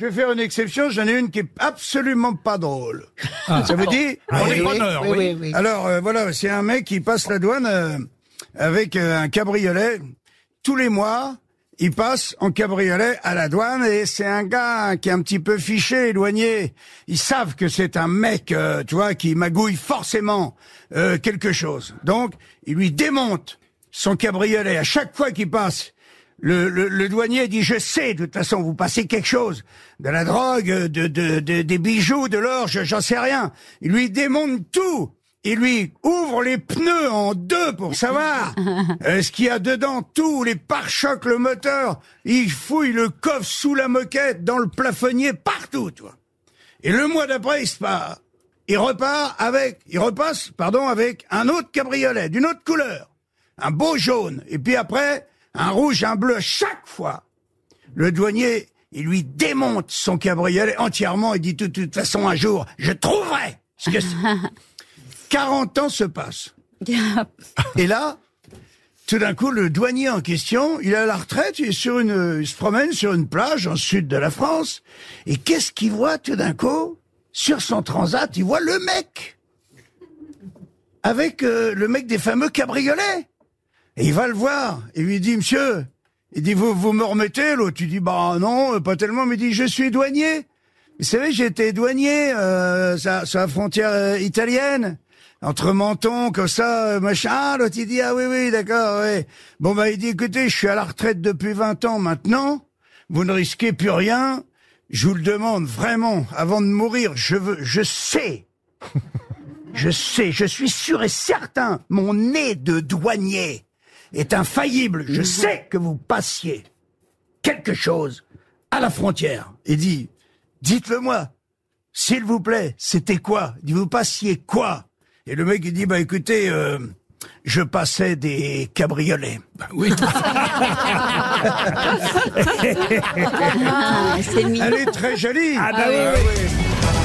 je vais faire une exception, j'en ai une qui est absolument pas drôle. Ça veut dire Ah, on est- oui. Alors euh, voilà, c'est un mec qui passe la douane euh, avec euh, un cabriolet. Tous les mois, il passe en cabriolet à la douane et c'est un gars qui est un petit peu fiché, éloigné. Ils savent que c'est un mec, euh, tu vois, qui magouille forcément euh, quelque chose. Donc, il lui démonte son cabriolet à chaque fois qu'il passe. Le, le, le douanier dit je sais de toute façon vous passez quelque chose. De la drogue de, de, de- des bijoux de l'or je- j'en sais rien. Il lui démonte tout. Il lui ouvre les pneus en deux pour savoir euh, ce qu'il y a dedans. Tout les pare-chocs le moteur il fouille le coffre sous la moquette dans le plafonnier partout tu vois. Et le mois d'après il se part. Il repart avec il repasse pardon avec un autre cabriolet d'une autre couleur. Un beau jaune, et puis après, un rouge, un bleu, chaque fois. Le douanier, il lui démonte son cabriolet entièrement et dit de toute façon un jour, je trouverai ce que c'est. 40 ans se passent. Et là, tout d'un coup, le douanier en question, il est à la retraite, il est sur une, il se promène sur une plage en sud de la France, et qu'est-ce qu'il voit tout d'un coup? Sur son transat, il voit le mec! Avec euh, le mec des fameux cabriolets! Et il va le voir, et lui dit, monsieur, il dit, vous, vous me remettez, l'autre, tu dis, bah non, pas tellement, mais il dit, je suis douanier. Vous savez, été douanier, euh, sur, sur la frontière euh, italienne, entre Menton, comme ça, euh, machin. Ah, l'autre, il dit, ah oui, oui, d'accord, oui. Bon, bah, il dit, écoutez, je suis à la retraite depuis 20 ans maintenant, vous ne risquez plus rien, je vous le demande vraiment, avant de mourir, je veux, je sais, je sais, je suis sûr et certain, mon nez de douanier est infaillible. Je sais que vous passiez quelque chose à la frontière. Il dit, dites-le moi, s'il vous plaît, c'était quoi? Il dit, vous passiez quoi? Et le mec, il dit, bah écoutez, euh, je passais des cabriolets. Oui. Ah, c'est mignon. Elle est très jolie. Ah, bah oui, oui.